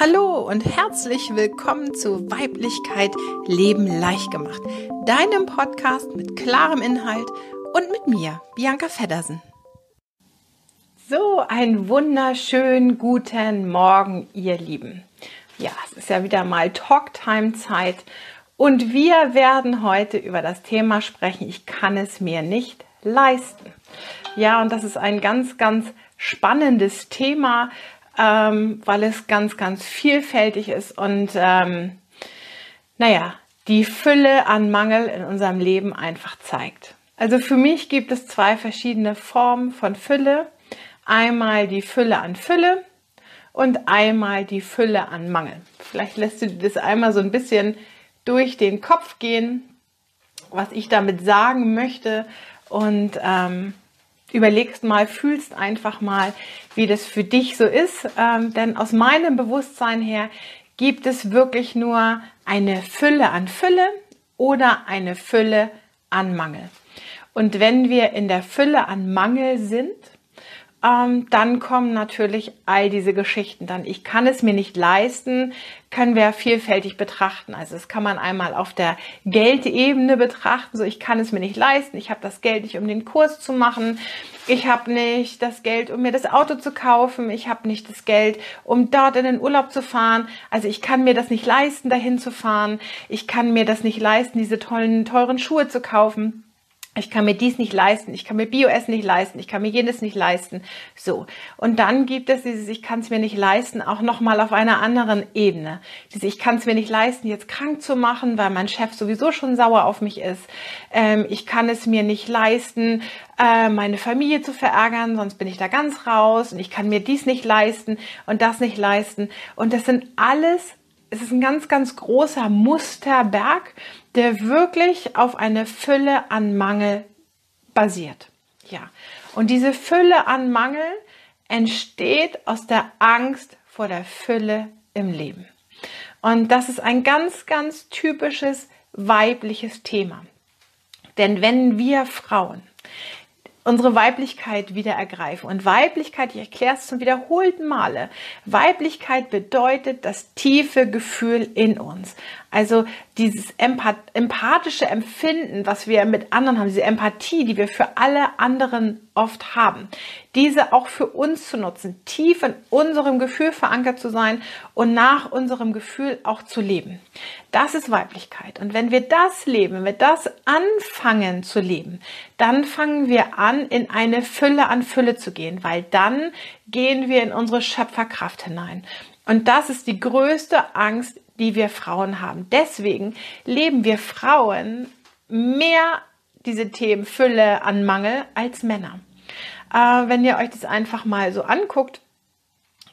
Hallo und herzlich willkommen zu Weiblichkeit Leben leicht gemacht, deinem Podcast mit klarem Inhalt und mit mir, Bianca Feddersen. So, einen wunderschönen guten Morgen, ihr Lieben. Ja, es ist ja wieder mal Talktime-Zeit und wir werden heute über das Thema sprechen, ich kann es mir nicht leisten. Ja, und das ist ein ganz, ganz spannendes Thema, ähm, weil es ganz, ganz vielfältig ist und ähm, naja, die Fülle an Mangel in unserem Leben einfach zeigt. Also für mich gibt es zwei verschiedene Formen von Fülle. Einmal die Fülle an Fülle und einmal die Fülle an Mangel. Vielleicht lässt du das einmal so ein bisschen durch den Kopf gehen, was ich damit sagen möchte und ähm, überlegst mal, fühlst einfach mal, wie das für dich so ist. Ähm, denn aus meinem Bewusstsein her gibt es wirklich nur eine Fülle an Fülle oder eine Fülle an Mangel. Und wenn wir in der Fülle an Mangel sind, ähm, dann kommen natürlich all diese Geschichten dann. Ich kann es mir nicht leisten, können wir vielfältig betrachten. Also das kann man einmal auf der Geldebene betrachten. So, ich kann es mir nicht leisten. Ich habe das Geld nicht, um den Kurs zu machen. Ich habe nicht das Geld, um mir das Auto zu kaufen. Ich habe nicht das Geld, um dort in den Urlaub zu fahren. Also ich kann mir das nicht leisten, dahin zu fahren. Ich kann mir das nicht leisten, diese tollen, teuren Schuhe zu kaufen ich kann mir dies nicht leisten, ich kann mir Bioessen nicht leisten, ich kann mir jenes nicht leisten. So. Und dann gibt es dieses, ich kann es mir nicht leisten, auch nochmal auf einer anderen Ebene. Diese, ich kann es mir nicht leisten, jetzt krank zu machen, weil mein Chef sowieso schon sauer auf mich ist. Ähm, ich kann es mir nicht leisten, äh, meine Familie zu verärgern, sonst bin ich da ganz raus. Und ich kann mir dies nicht leisten und das nicht leisten. Und das sind alles es ist ein ganz, ganz großer Musterberg, der wirklich auf eine Fülle an Mangel basiert. Ja. Und diese Fülle an Mangel entsteht aus der Angst vor der Fülle im Leben. Und das ist ein ganz, ganz typisches weibliches Thema. Denn wenn wir Frauen unsere Weiblichkeit wieder ergreifen. Und Weiblichkeit, ich erkläre es zum wiederholten Male, Weiblichkeit bedeutet das tiefe Gefühl in uns. Also dieses empathische Empfinden, was wir mit anderen haben, diese Empathie, die wir für alle anderen oft haben, diese auch für uns zu nutzen, tief in unserem Gefühl verankert zu sein und nach unserem Gefühl auch zu leben. Das ist Weiblichkeit. Und wenn wir das leben, wenn wir das anfangen zu leben, dann fangen wir an, in eine Fülle an Fülle zu gehen, weil dann gehen wir in unsere Schöpferkraft hinein. Und das ist die größte Angst, die wir Frauen haben. Deswegen leben wir Frauen mehr diese Themen Fülle an Mangel als Männer. Äh, wenn ihr euch das einfach mal so anguckt,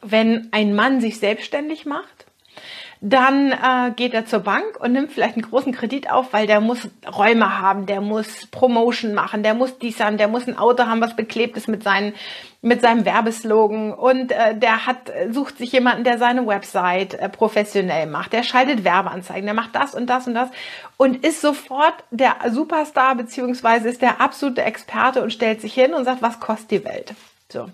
wenn ein Mann sich selbstständig macht, dann äh, geht er zur Bank und nimmt vielleicht einen großen Kredit auf, weil der muss Räume haben, der muss Promotion machen, der muss dies haben, der muss ein Auto haben, was beklebt ist mit, seinen, mit seinem Werbeslogan und äh, der hat sucht sich jemanden, der seine Website äh, professionell macht, der schaltet Werbeanzeigen, der macht das und das und das und ist sofort der Superstar beziehungsweise ist der absolute Experte und stellt sich hin und sagt, was kostet die Welt? So.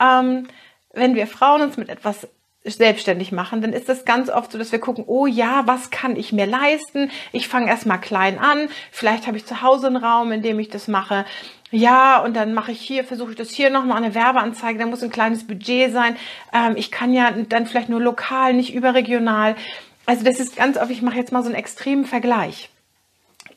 Ähm, wenn wir Frauen uns mit etwas selbstständig machen, dann ist das ganz oft so, dass wir gucken, oh ja, was kann ich mir leisten? Ich fange erstmal klein an. Vielleicht habe ich zu Hause einen Raum, in dem ich das mache. Ja, und dann mache ich hier, versuche ich das hier nochmal eine Werbeanzeige, da muss ein kleines Budget sein. Ähm, ich kann ja dann vielleicht nur lokal, nicht überregional. Also das ist ganz oft, ich mache jetzt mal so einen extremen Vergleich.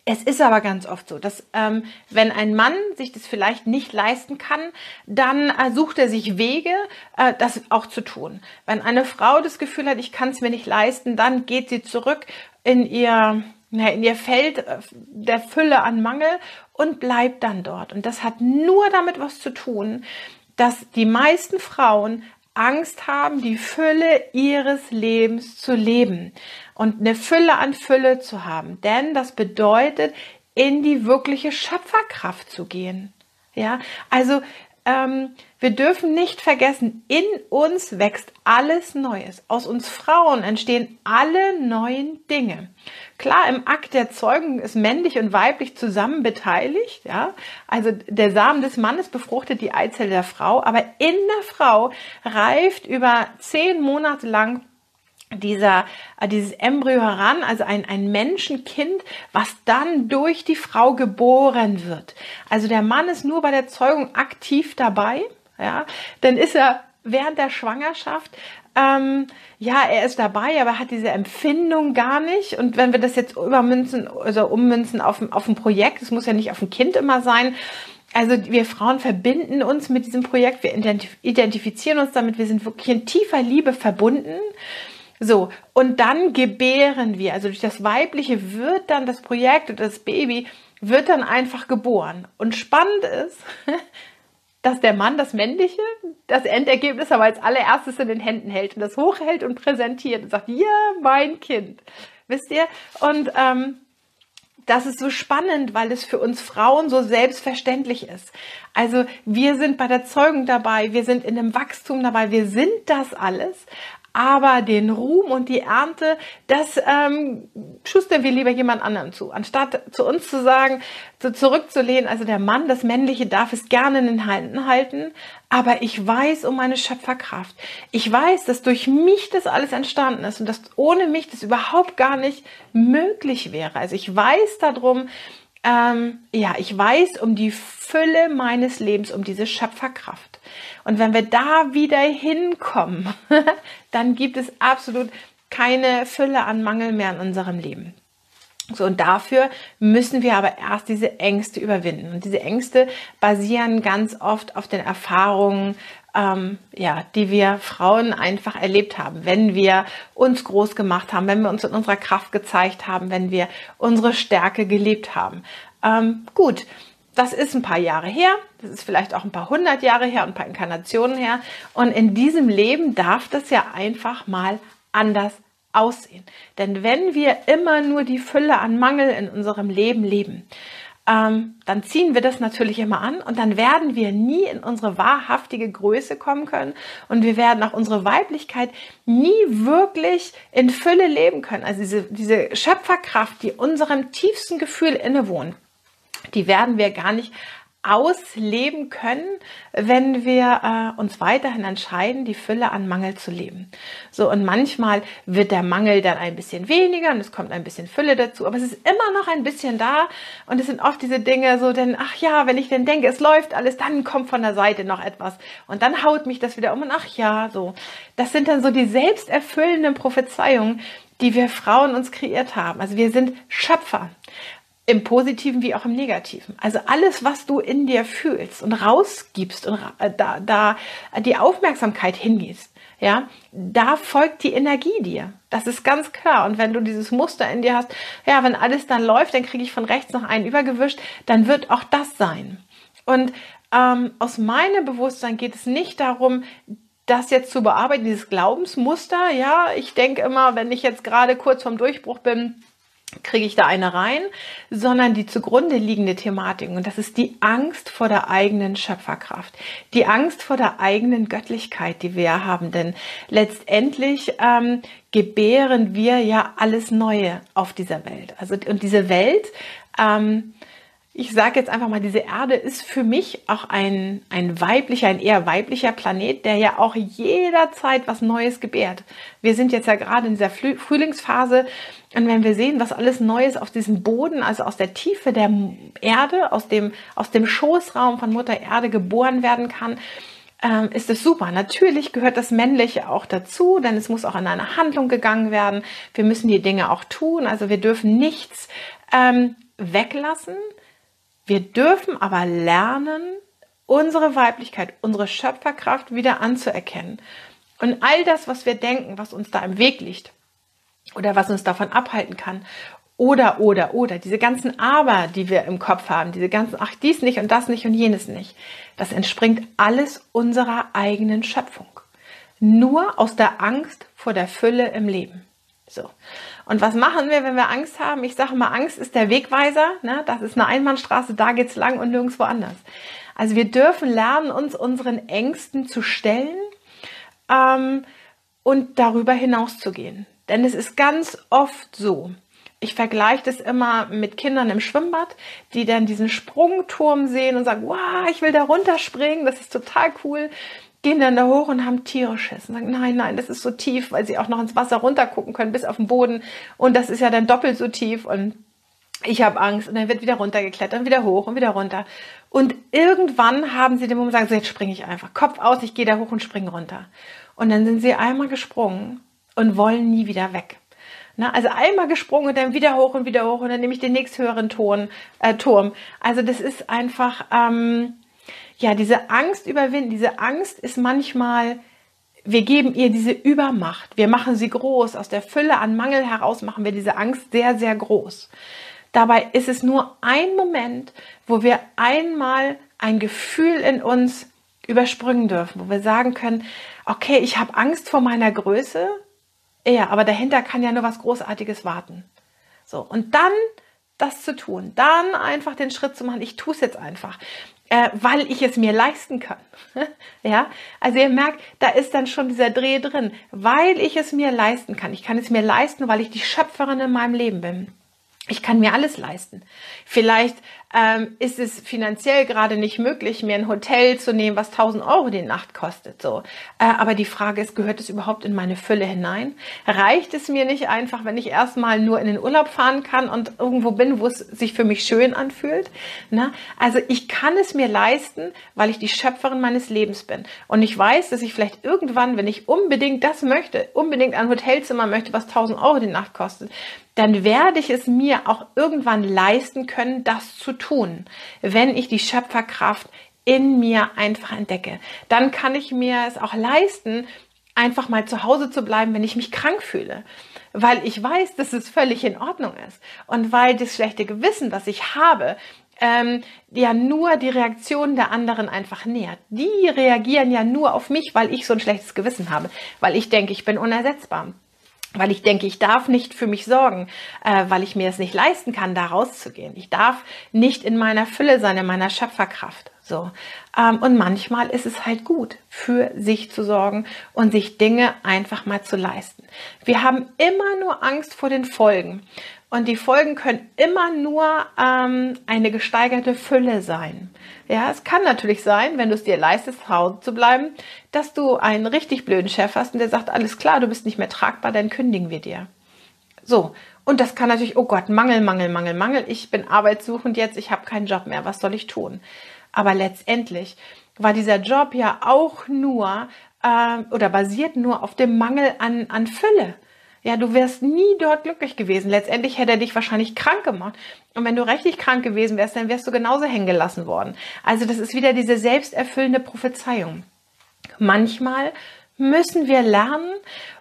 Es ist aber ganz oft so, dass ähm, wenn ein Mann sich das vielleicht nicht leisten kann, dann äh, sucht er sich Wege, äh, das auch zu tun. Wenn eine Frau das Gefühl hat, ich kann es mir nicht leisten, dann geht sie zurück in ihr in ihr Feld äh, der Fülle an Mangel und bleibt dann dort. Und das hat nur damit was zu tun, dass die meisten Frauen Angst haben, die Fülle ihres Lebens zu leben und eine Fülle an Fülle zu haben. Denn das bedeutet, in die wirkliche Schöpferkraft zu gehen. Ja, also ähm, wir dürfen nicht vergessen, in uns wächst alles Neues. Aus uns Frauen entstehen alle neuen Dinge. Klar, im Akt der Zeugung ist männlich und weiblich zusammen beteiligt. Ja? Also der Samen des Mannes befruchtet die Eizelle der Frau, aber in der Frau reift über zehn Monate lang dieser, äh, dieses Embryo heran, also ein, ein Menschenkind, was dann durch die Frau geboren wird. Also der Mann ist nur bei der Zeugung aktiv dabei, ja, dann ist er während der Schwangerschaft ähm, ja, er ist dabei, aber hat diese Empfindung gar nicht. Und wenn wir das jetzt übermünzen, also ummünzen auf, auf ein Projekt, es muss ja nicht auf ein Kind immer sein, also wir Frauen verbinden uns mit diesem Projekt, wir identifizieren uns damit, wir sind wirklich in tiefer Liebe verbunden. So, und dann gebären wir, also durch das Weibliche wird dann das Projekt oder das Baby wird dann einfach geboren. Und spannend ist, dass der Mann das Männliche, das Endergebnis aber als allererstes in den Händen hält und das hochhält und präsentiert und sagt, ja, mein Kind. Wisst ihr? Und ähm, das ist so spannend, weil es für uns Frauen so selbstverständlich ist. Also wir sind bei der Zeugung dabei, wir sind in dem Wachstum dabei, wir sind das alles, aber den Ruhm und die Ernte, das ähm, schustern wir lieber jemand anderem zu, anstatt zu uns zu sagen, so zurückzulehnen, also der Mann, das Männliche darf es gerne in den Händen halten, aber ich weiß um meine Schöpferkraft. Ich weiß, dass durch mich das alles entstanden ist und dass ohne mich das überhaupt gar nicht möglich wäre. Also ich weiß darum, ähm, ja, ich weiß um die Fülle meines Lebens, um diese Schöpferkraft. Und wenn wir da wieder hinkommen, dann gibt es absolut keine Fülle an Mangel mehr in unserem Leben. So, und dafür müssen wir aber erst diese Ängste überwinden. Und diese Ängste basieren ganz oft auf den Erfahrungen, ähm, ja, die wir Frauen einfach erlebt haben, wenn wir uns groß gemacht haben, wenn wir uns in unserer Kraft gezeigt haben, wenn wir unsere Stärke gelebt haben. Ähm, gut, das ist ein paar Jahre her, das ist vielleicht auch ein paar hundert Jahre her und ein paar Inkarnationen her. Und in diesem Leben darf das ja einfach mal anders aussehen. Denn wenn wir immer nur die Fülle an Mangel in unserem Leben leben, ähm, dann ziehen wir das natürlich immer an und dann werden wir nie in unsere wahrhaftige Größe kommen können und wir werden auch unsere Weiblichkeit nie wirklich in Fülle leben können. Also diese, diese Schöpferkraft, die unserem tiefsten Gefühl innewohnt die werden wir gar nicht ausleben können, wenn wir äh, uns weiterhin entscheiden, die Fülle an Mangel zu leben. So, und manchmal wird der Mangel dann ein bisschen weniger und es kommt ein bisschen Fülle dazu, aber es ist immer noch ein bisschen da und es sind oft diese Dinge so, denn ach ja, wenn ich denn denke, es läuft alles, dann kommt von der Seite noch etwas und dann haut mich das wieder um und ach ja, so. Das sind dann so die selbsterfüllenden Prophezeiungen, die wir Frauen uns kreiert haben. Also wir sind Schöpfer im Positiven wie auch im Negativen. Also alles, was du in dir fühlst und rausgibst und äh, da, da die Aufmerksamkeit hingehst, ja, da folgt die Energie dir. Das ist ganz klar. Und wenn du dieses Muster in dir hast, ja, wenn alles dann läuft, dann kriege ich von rechts noch einen übergewischt, dann wird auch das sein. Und ähm, aus meinem Bewusstsein geht es nicht darum, das jetzt zu bearbeiten, dieses Glaubensmuster. Ja, ich denke immer, wenn ich jetzt gerade kurz vorm Durchbruch bin, kriege ich da eine rein, sondern die zugrunde liegende Thematik. Und das ist die Angst vor der eigenen Schöpferkraft, die Angst vor der eigenen Göttlichkeit, die wir haben. Denn letztendlich ähm, gebären wir ja alles Neue auf dieser Welt. Also und diese Welt ähm, ich sage jetzt einfach mal, diese Erde ist für mich auch ein, ein weiblicher, ein eher weiblicher Planet, der ja auch jederzeit was Neues gebärt. Wir sind jetzt ja gerade in dieser Frühlingsphase und wenn wir sehen, was alles Neues auf diesem Boden, also aus der Tiefe der Erde, aus dem, aus dem Schoßraum von Mutter Erde geboren werden kann, ähm, ist es super. Natürlich gehört das Männliche auch dazu, denn es muss auch in eine Handlung gegangen werden. Wir müssen die Dinge auch tun. Also wir dürfen nichts ähm, weglassen wir dürfen aber lernen, unsere Weiblichkeit, unsere Schöpferkraft wieder anzuerkennen. Und all das, was wir denken, was uns da im Weg liegt oder was uns davon abhalten kann, oder, oder, oder, diese ganzen Aber, die wir im Kopf haben, diese ganzen, ach, dies nicht und das nicht und jenes nicht, das entspringt alles unserer eigenen Schöpfung. Nur aus der Angst vor der Fülle im Leben. So. Und was machen wir, wenn wir Angst haben? Ich sage mal, Angst ist der Wegweiser. Ne? Das ist eine Einbahnstraße, da geht's lang und nirgendwo anders. Also wir dürfen lernen, uns unseren Ängsten zu stellen ähm, und darüber hinaus zu gehen. Denn es ist ganz oft so, ich vergleiche das immer mit Kindern im Schwimmbad, die dann diesen Sprungturm sehen und sagen, wow, ich will da runterspringen, das ist total cool gehen dann da hoch und haben Tiere Schiss und sagen, nein, nein, das ist so tief, weil sie auch noch ins Wasser runter gucken können bis auf den Boden und das ist ja dann doppelt so tief und ich habe Angst und dann wird wieder runtergeklettert und wieder hoch und wieder runter. Und irgendwann haben sie den Moment sagen, so jetzt springe ich einfach. Kopf aus, ich gehe da hoch und springe runter. Und dann sind sie einmal gesprungen und wollen nie wieder weg. Na, also einmal gesprungen und dann wieder hoch und wieder hoch und dann nehme ich den nächsthöheren Ton, äh, Turm. Also das ist einfach, ähm, ja, diese Angst überwinden. Diese Angst ist manchmal, wir geben ihr diese Übermacht. Wir machen sie groß. Aus der Fülle an Mangel heraus machen wir diese Angst sehr, sehr groß. Dabei ist es nur ein Moment, wo wir einmal ein Gefühl in uns überspringen dürfen, wo wir sagen können, okay, ich habe Angst vor meiner Größe, ja, aber dahinter kann ja nur was Großartiges warten. So, und dann das zu tun, dann einfach den Schritt zu machen, ich tue es jetzt einfach, äh, weil ich es mir leisten kann. ja, also ihr merkt, da ist dann schon dieser Dreh drin, weil ich es mir leisten kann. Ich kann es mir leisten, weil ich die Schöpferin in meinem Leben bin. Ich kann mir alles leisten. Vielleicht ähm, ist es finanziell gerade nicht möglich, mir ein Hotel zu nehmen, was 1000 Euro die Nacht kostet. So, äh, aber die Frage ist, gehört es überhaupt in meine Fülle hinein? Reicht es mir nicht einfach, wenn ich erstmal nur in den Urlaub fahren kann und irgendwo bin, wo es sich für mich schön anfühlt? Na, also ich kann es mir leisten, weil ich die Schöpferin meines Lebens bin. Und ich weiß, dass ich vielleicht irgendwann, wenn ich unbedingt das möchte, unbedingt ein Hotelzimmer möchte, was 1000 Euro die Nacht kostet, dann werde ich es mir auch irgendwann leisten können, das zu tun, wenn ich die Schöpferkraft in mir einfach entdecke. Dann kann ich mir es auch leisten, einfach mal zu Hause zu bleiben, wenn ich mich krank fühle. Weil ich weiß, dass es völlig in Ordnung ist. Und weil das schlechte Gewissen, das ich habe, ähm, ja nur die Reaktion der anderen einfach nährt. Die reagieren ja nur auf mich, weil ich so ein schlechtes Gewissen habe, weil ich denke, ich bin unersetzbar weil ich denke, ich darf nicht für mich sorgen, äh, weil ich mir es nicht leisten kann, da rauszugehen. Ich darf nicht in meiner Fülle sein, in meiner Schöpferkraft. So. Ähm, und manchmal ist es halt gut, für sich zu sorgen und sich Dinge einfach mal zu leisten. Wir haben immer nur Angst vor den Folgen. Und die Folgen können immer nur ähm, eine gesteigerte Fülle sein. Ja, es kann natürlich sein, wenn du es dir leistest, zu Hause zu bleiben, dass du einen richtig blöden Chef hast und der sagt, alles klar, du bist nicht mehr tragbar, dann kündigen wir dir. So, und das kann natürlich, oh Gott, Mangel, Mangel, Mangel, Mangel, ich bin arbeitssuchend jetzt, ich habe keinen Job mehr, was soll ich tun? Aber letztendlich war dieser Job ja auch nur äh, oder basiert nur auf dem Mangel an, an Fülle. Ja, du wärst nie dort glücklich gewesen. Letztendlich hätte er dich wahrscheinlich krank gemacht. Und wenn du richtig krank gewesen wärst, dann wärst du genauso hängen gelassen worden. Also das ist wieder diese selbsterfüllende Prophezeiung. Manchmal müssen wir lernen,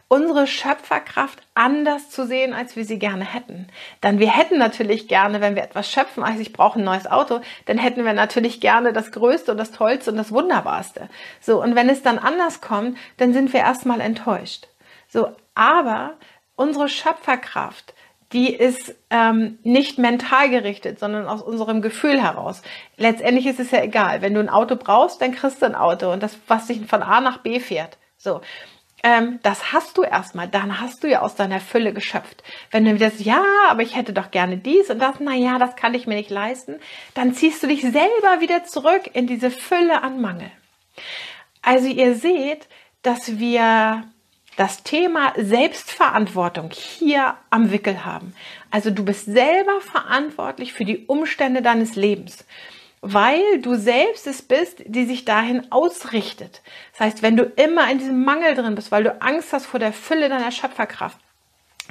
unsere Schöpferkraft anders zu sehen, als wir sie gerne hätten. Dann wir hätten natürlich gerne, wenn wir etwas schöpfen, also ich brauche ein neues Auto, dann hätten wir natürlich gerne das Größte und das Tollste und das Wunderbarste. So, und wenn es dann anders kommt, dann sind wir erstmal enttäuscht. So, aber unsere Schöpferkraft, die ist ähm, nicht mental gerichtet, sondern aus unserem Gefühl heraus. Letztendlich ist es ja egal. Wenn du ein Auto brauchst, dann kriegst du ein Auto und das, was dich von A nach B fährt. So. Ähm, das hast du erstmal, dann hast du ja aus deiner Fülle geschöpft. Wenn du wieder sagst, ja, aber ich hätte doch gerne dies und das, na ja, das kann ich mir nicht leisten, dann ziehst du dich selber wieder zurück in diese Fülle an Mangel. Also ihr seht, dass wir das Thema Selbstverantwortung hier am Wickel haben. Also du bist selber verantwortlich für die Umstände deines Lebens, weil du selbst es bist, die sich dahin ausrichtet. Das heißt, wenn du immer in diesem Mangel drin bist, weil du Angst hast vor der Fülle deiner Schöpferkraft,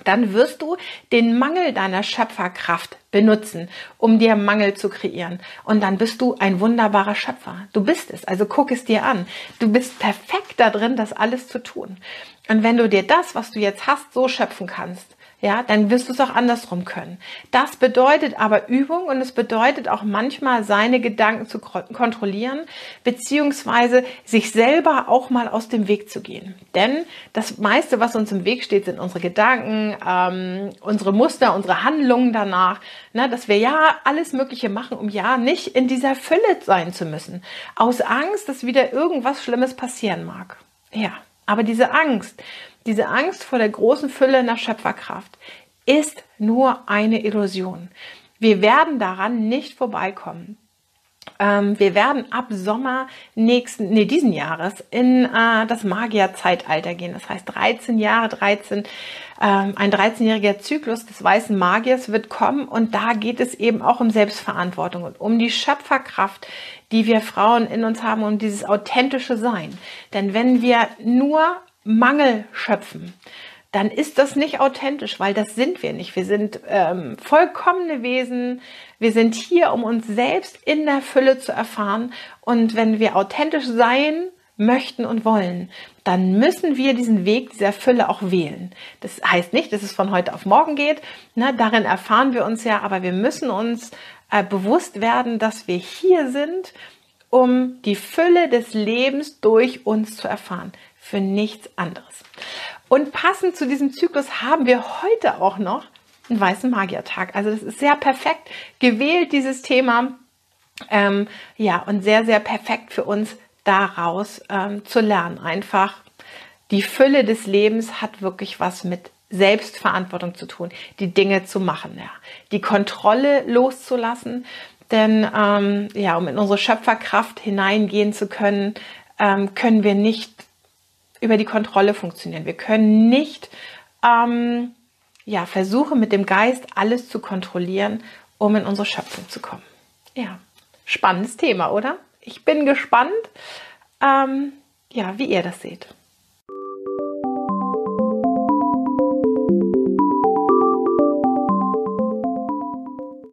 dann wirst du den Mangel deiner Schöpferkraft benutzen, um dir Mangel zu kreieren. Und dann bist du ein wunderbarer Schöpfer. Du bist es. Also guck es dir an. Du bist perfekt da drin, das alles zu tun. Und wenn du dir das, was du jetzt hast, so schöpfen kannst, ja, dann wirst du es auch andersrum können. Das bedeutet aber Übung und es bedeutet auch manchmal seine Gedanken zu kontrollieren, beziehungsweise sich selber auch mal aus dem Weg zu gehen. Denn das meiste, was uns im Weg steht, sind unsere Gedanken, ähm, unsere Muster, unsere Handlungen danach, ne, dass wir ja alles Mögliche machen, um ja nicht in dieser Fülle sein zu müssen. Aus Angst, dass wieder irgendwas Schlimmes passieren mag. Ja. Aber diese Angst, diese Angst vor der großen Fülle in der Schöpferkraft ist nur eine Illusion. Wir werden daran nicht vorbeikommen. Ähm, wir werden ab Sommer nächsten, nee, diesen Jahres in äh, das Magierzeitalter gehen. Das heißt 13 Jahre, 13, ähm, ein 13-jähriger Zyklus des weißen Magiers wird kommen und da geht es eben auch um Selbstverantwortung und um die Schöpferkraft, die wir Frauen in uns haben, um dieses authentische Sein. Denn wenn wir nur Mangel schöpfen, dann ist das nicht authentisch, weil das sind wir nicht. Wir sind ähm, vollkommene Wesen. Wir sind hier, um uns selbst in der Fülle zu erfahren. Und wenn wir authentisch sein möchten und wollen, dann müssen wir diesen Weg dieser Fülle auch wählen. Das heißt nicht, dass es von heute auf morgen geht. Ne, darin erfahren wir uns ja, aber wir müssen uns äh, bewusst werden, dass wir hier sind, um die Fülle des Lebens durch uns zu erfahren. Für nichts anderes. Und passend zu diesem Zyklus haben wir heute auch noch einen weißen Magiertag. Also das ist sehr perfekt gewählt, dieses Thema. Ähm, ja, und sehr, sehr perfekt für uns daraus ähm, zu lernen. Einfach die Fülle des Lebens hat wirklich was mit Selbstverantwortung zu tun, die Dinge zu machen, ja, die Kontrolle loszulassen, denn ähm, ja, um in unsere Schöpferkraft hineingehen zu können, ähm, können wir nicht über die Kontrolle funktionieren. Wir können nicht ähm, ja, versuchen, mit dem Geist alles zu kontrollieren, um in unsere Schöpfung zu kommen. Ja, spannendes Thema, oder? Ich bin gespannt, ähm, ja, wie ihr das seht.